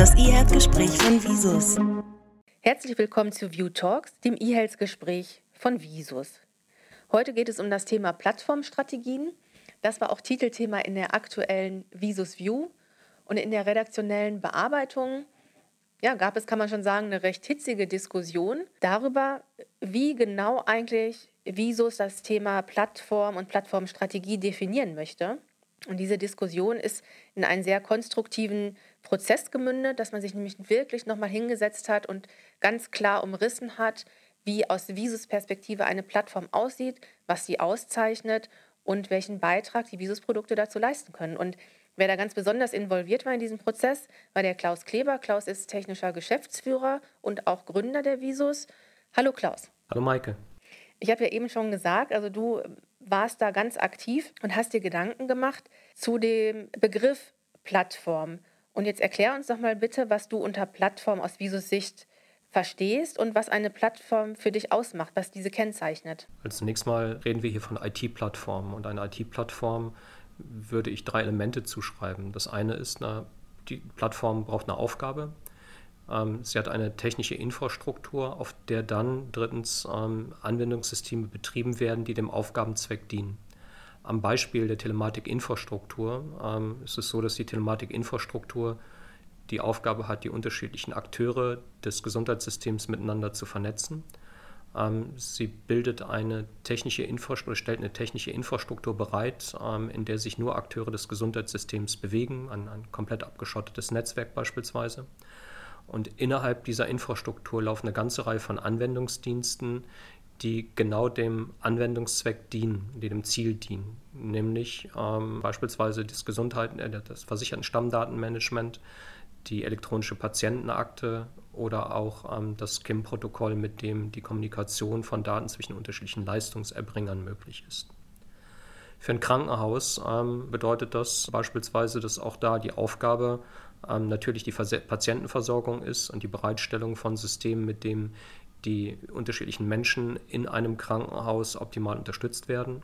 das eHealth-Gespräch von Visus. Herzlich willkommen zu View Talks, dem eHealth-Gespräch von Visus. Heute geht es um das Thema Plattformstrategien. Das war auch Titelthema in der aktuellen Visus View und in der redaktionellen Bearbeitung ja, gab es, kann man schon sagen, eine recht hitzige Diskussion darüber, wie genau eigentlich Visus das Thema Plattform und Plattformstrategie definieren möchte. Und diese Diskussion ist in einen sehr konstruktiven Prozess gemündet, dass man sich nämlich wirklich nochmal hingesetzt hat und ganz klar umrissen hat, wie aus Visus-Perspektive eine Plattform aussieht, was sie auszeichnet und welchen Beitrag die Visus-Produkte dazu leisten können. Und wer da ganz besonders involviert war in diesem Prozess, war der Klaus Kleber. Klaus ist technischer Geschäftsführer und auch Gründer der Visus. Hallo Klaus. Hallo Maike. Ich habe ja eben schon gesagt, also du warst da ganz aktiv und hast dir Gedanken gemacht zu dem Begriff Plattform. Und jetzt erklär uns doch mal bitte, was du unter Plattform aus Visus Sicht verstehst und was eine Plattform für dich ausmacht, was diese kennzeichnet. Also zunächst mal reden wir hier von IT-Plattformen und eine IT-Plattform würde ich drei Elemente zuschreiben. Das eine ist, eine, die Plattform braucht eine Aufgabe, sie hat eine technische Infrastruktur, auf der dann drittens ähm, Anwendungssysteme betrieben werden, die dem Aufgabenzweck dienen. Am Beispiel der Telematikinfrastruktur ähm, ist es so, dass die Telematikinfrastruktur die Aufgabe hat, die unterschiedlichen Akteure des Gesundheitssystems miteinander zu vernetzen. sie bildet eine technische Infrastruktur, stellt eine technische Infrastruktur bereit, in der sich nur Akteure des Gesundheitssystems bewegen, ein, ein komplett abgeschottetes Netzwerk beispielsweise. Und innerhalb dieser Infrastruktur laufen eine ganze Reihe von Anwendungsdiensten, die genau dem Anwendungszweck dienen, die dem Ziel dienen, nämlich ähm, beispielsweise das Gesundheit, äh, das Versicherten-Stammdatenmanagement, die elektronische Patientenakte oder auch ähm, das KIM-Protokoll, mit dem die Kommunikation von Daten zwischen unterschiedlichen Leistungserbringern möglich ist. Für ein Krankenhaus ähm, bedeutet das beispielsweise, dass auch da die Aufgabe ähm, natürlich die Vers Patientenversorgung ist und die Bereitstellung von Systemen, mit denen die unterschiedlichen Menschen in einem Krankenhaus optimal unterstützt werden.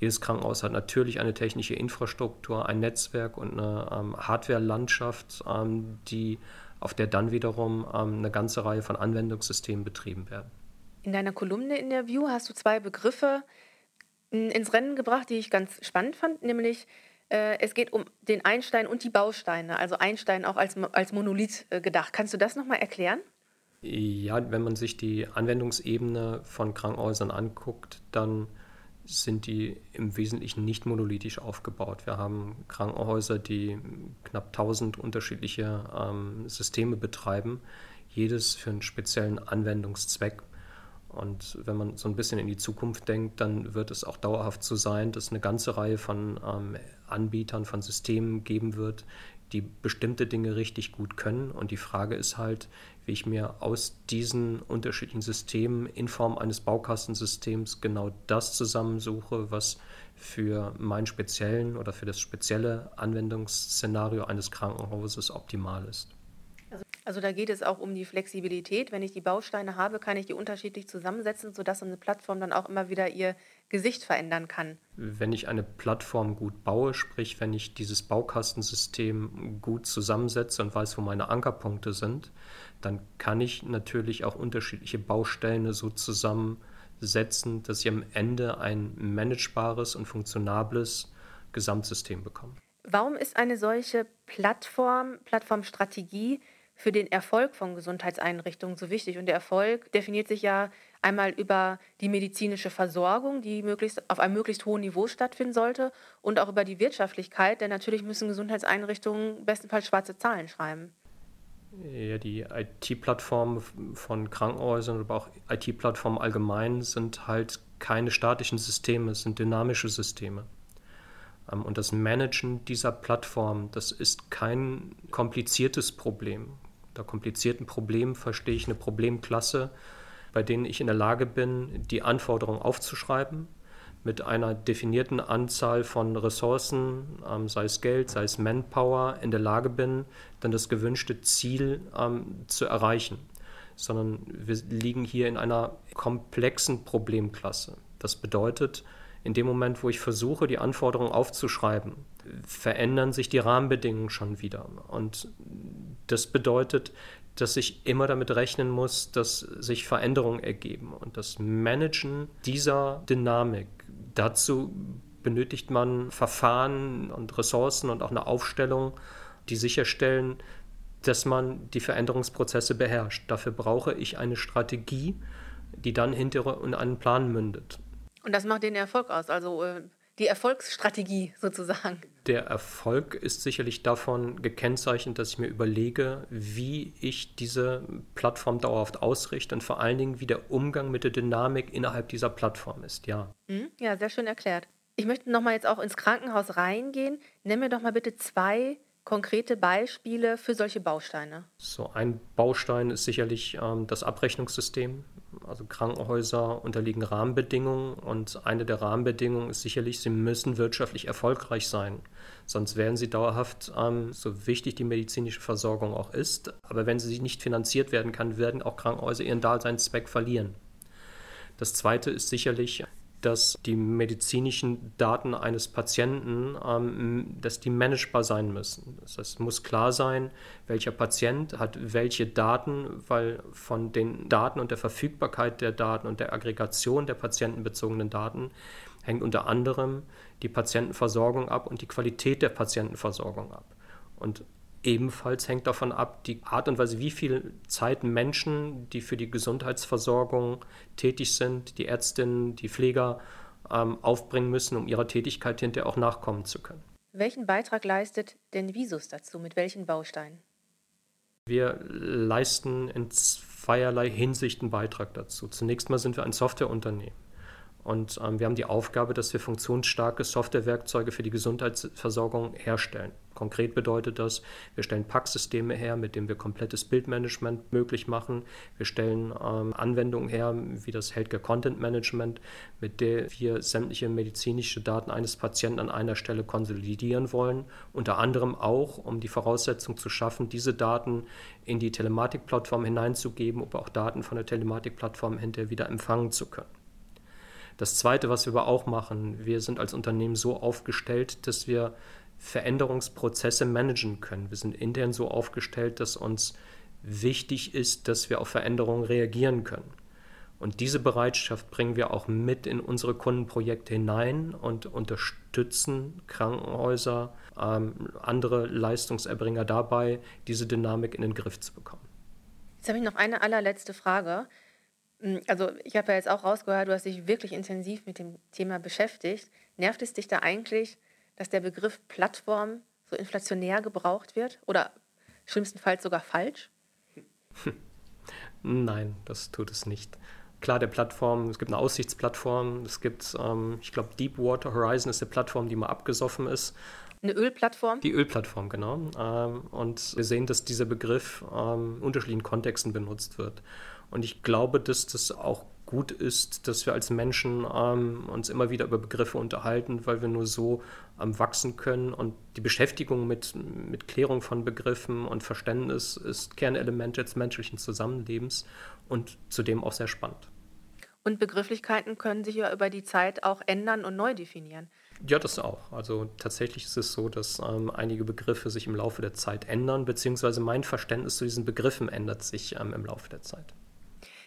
Jedes Krankenhaus hat natürlich eine technische Infrastruktur, ein Netzwerk und eine ähm, Hardware-Landschaft, ähm, die, auf der dann wiederum ähm, eine ganze Reihe von Anwendungssystemen betrieben werden. In deiner Kolumne in der View hast du zwei Begriffe hm, ins Rennen gebracht, die ich ganz spannend fand, nämlich es geht um den Einstein und die Bausteine, also Einstein auch als, als Monolith äh, gedacht. Kannst du das nochmal erklären? Ja, wenn man sich die Anwendungsebene von Krankenhäusern anguckt, dann sind die im Wesentlichen nicht monolithisch aufgebaut. Wir haben Krankenhäuser, die knapp 1000 unterschiedliche ähm, Systeme betreiben, jedes für einen speziellen Anwendungszweck. Und wenn man so ein bisschen in die Zukunft denkt, dann wird es auch dauerhaft so sein, dass eine ganze Reihe von ähm, Anbietern, von Systemen geben wird, die bestimmte Dinge richtig gut können. Und die Frage ist halt, wie ich mir aus diesen unterschiedlichen Systemen in Form eines Baukastensystems genau das zusammensuche, was für meinen speziellen oder für das spezielle Anwendungsszenario eines Krankenhauses optimal ist. Also da geht es auch um die Flexibilität. Wenn ich die Bausteine habe, kann ich die unterschiedlich zusammensetzen, sodass eine Plattform dann auch immer wieder ihr Gesicht verändern kann. Wenn ich eine Plattform gut baue, sprich wenn ich dieses Baukastensystem gut zusammensetze und weiß, wo meine Ankerpunkte sind, dann kann ich natürlich auch unterschiedliche Bausteine so zusammensetzen, dass ich am Ende ein managebares und funktionables Gesamtsystem bekomme. Warum ist eine solche Plattform, Plattformstrategie für den Erfolg von Gesundheitseinrichtungen so wichtig. Und der Erfolg definiert sich ja einmal über die medizinische Versorgung, die möglichst auf einem möglichst hohen Niveau stattfinden sollte, und auch über die Wirtschaftlichkeit, denn natürlich müssen Gesundheitseinrichtungen bestenfalls schwarze Zahlen schreiben. Ja, die IT-Plattformen von Krankenhäusern, aber auch IT-Plattformen allgemein sind halt keine statischen Systeme, es sind dynamische Systeme. Ähm, und das Managen dieser Plattform, das ist kein kompliziertes Problem. Unter komplizierten Problemen verstehe ich eine Problemklasse, bei denen ich in der Lage bin, die Anforderungen aufzuschreiben, mit einer definierten Anzahl von Ressourcen, ähm, sei es Geld, sei es Manpower, in der Lage bin, dann das gewünschte Ziel ähm, zu erreichen. Sondern wir liegen hier in einer komplexen Problemklasse. Das bedeutet, in dem Moment, wo ich versuche, die Anforderungen aufzuschreiben, verändern sich die Rahmenbedingungen schon wieder. Und Das bedeutet, dass ich immer damit rechnen muss, dass sich Veränderungen ergeben. Und das Managen dieser Dynamik, dazu benötigt man Verfahren und Ressourcen und auch eine Aufstellung, die sicherstellen, dass man die Veränderungsprozesse beherrscht. Dafür brauche ich eine Strategie, die dann hinterher in einen Plan mündet. Und das macht den Erfolg aus, also äh, die Erfolgsstrategie sozusagen. Der Erfolg ist sicherlich davon gekennzeichnet, dass ich mir überlege, wie ich diese Plattform dauerhaft ausrichte und vor allen Dingen, wie der Umgang mit der Dynamik innerhalb dieser Plattform ist, ja. Mhm, ja, sehr schön erklärt. Ich möchte nochmal jetzt auch ins Krankenhaus reingehen. Nenn mir doch mal bitte zwei konkrete Beispiele für solche Bausteine? So ein Baustein ist sicherlich ähm, das Abrechnungssystem. Also Krankenhäuser unterliegen Rahmenbedingungen und eine der Rahmenbedingungen ist sicherlich, sie müssen wirtschaftlich erfolgreich sein. Sonst werden sie dauerhaft, ähm, so wichtig die medizinische Versorgung auch ist, aber wenn sie nicht finanziert werden kann, werden auch Krankenhäuser ihren Daseinszweck verlieren. Das zweite ist sicherlich dass die medizinischen Daten eines Patienten, ähm, dass die managebar sein müssen. Das heißt, muss klar sein, welcher Patient hat welche Daten, weil von den Daten und der Verfügbarkeit der Daten und der Aggregation der patientenbezogenen Daten hängt unter anderem die Patientenversorgung ab und die Qualität der Patientenversorgung ab. Und Ebenfalls hängt davon ab, die Art und Weise, wie viel Zeit Menschen, die für die Gesundheitsversorgung tätig sind, die Ärztinnen, die Pfleger ähm, aufbringen müssen, um ihrer Tätigkeit hinterher auch nachkommen zu können. Welchen Beitrag leistet denn Visus dazu? Mit welchen Bausteinen? Wir leisten in zweierlei Hinsicht einen Beitrag dazu. Zunächst mal sind wir ein Softwareunternehmen. Und ähm, wir haben die Aufgabe, dass wir funktionsstarke Softwarewerkzeuge für die Gesundheitsversorgung herstellen. Konkret bedeutet das, wir stellen Packsysteme her, mit denen wir komplettes Bildmanagement möglich machen. Wir stellen ähm, Anwendungen her, wie das Healthcare Content Management, mit der wir sämtliche medizinische Daten eines Patienten an einer Stelle konsolidieren wollen. Unter anderem auch, um die Voraussetzung zu schaffen, diese Daten in die Telematikplattform hineinzugeben, um auch Daten von der Telematikplattform hinterher wieder empfangen zu können. Das Zweite, was wir aber auch machen, wir sind als Unternehmen so aufgestellt, dass wir Veränderungsprozesse managen können. Wir sind intern so aufgestellt, dass uns wichtig ist, dass wir auf Veränderungen reagieren können. Und diese Bereitschaft bringen wir auch mit in unsere Kundenprojekte hinein und unterstützen Krankenhäuser, ähm, andere Leistungserbringer dabei, diese Dynamik in den Griff zu bekommen. Jetzt habe ich noch eine allerletzte Frage. Hm, also ich habe ja jetzt auch rausgehört, du hast dich wirklich intensiv mit dem Thema beschäftigt. Nervt es dich da eigentlich, dass der Begriff Plattform so inflationär gebraucht wird oder schlimmstenfalls sogar falsch? Nein, das tut es nicht. Klar, der Plattform, es gibt eine Aussichtsplattform, es gibt, ähm, ich glaube, Deepwater Horizon ist eine Plattform, die mal abgesoffen ist. Eine Ölplattform? Die Ölplattform, genau. Ähm, und wir sehen, dass dieser Begriff ähm, in unterschiedlichen Kontexten benutzt wird. Und ich glaube, dass das auch gut ist, dass wir als Menschen ähm, uns immer wieder über Begriffe unterhalten, weil wir nur so ähm, wachsen können. Und die Beschäftigung mit, mit Klärung von Begriffen und Verständnis ist Kernelement des menschlichen Zusammenlebens und zudem auch sehr spannend. Und Begrifflichkeiten können sich ja über die Zeit auch ändern und neu definieren. Ja, das auch. Also tatsächlich ist es so, dass ähm, einige Begriffe sich im Laufe der Zeit ändern, beziehungsweise mein Verständnis zu diesen Begriffen ändert sich ähm, im Laufe der Zeit.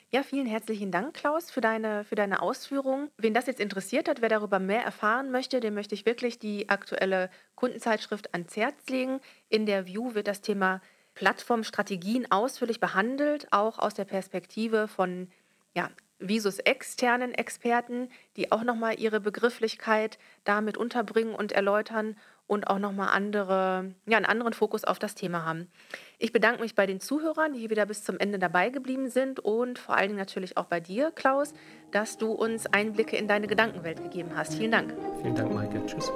Ja, vielen herzlichen Dank, Klaus, für deine, für deine Ausführungen. Wen das jetzt interessiert hat, wer darüber mehr erfahren möchte, dem möchte ich wirklich die aktuelle Kundenzeitschrift ans Herz legen. In der View wird das Thema Plattformstrategien ausführlich behandelt, auch aus der Perspektive von ja, Visus externen Experten, die auch nochmal ihre Begrifflichkeit damit unterbringen und erläutern und auch nochmal andere, ja, einen anderen Fokus auf das Thema haben. Ich bedanke mich bei den Zuhörern, die hier wieder bis zum Ende dabei geblieben sind und vor allen Dingen natürlich auch bei dir, Klaus, dass du uns Einblicke in deine Gedankenwelt gegeben hast. Vielen Dank. Vielen Dank, Maike. Tschüss.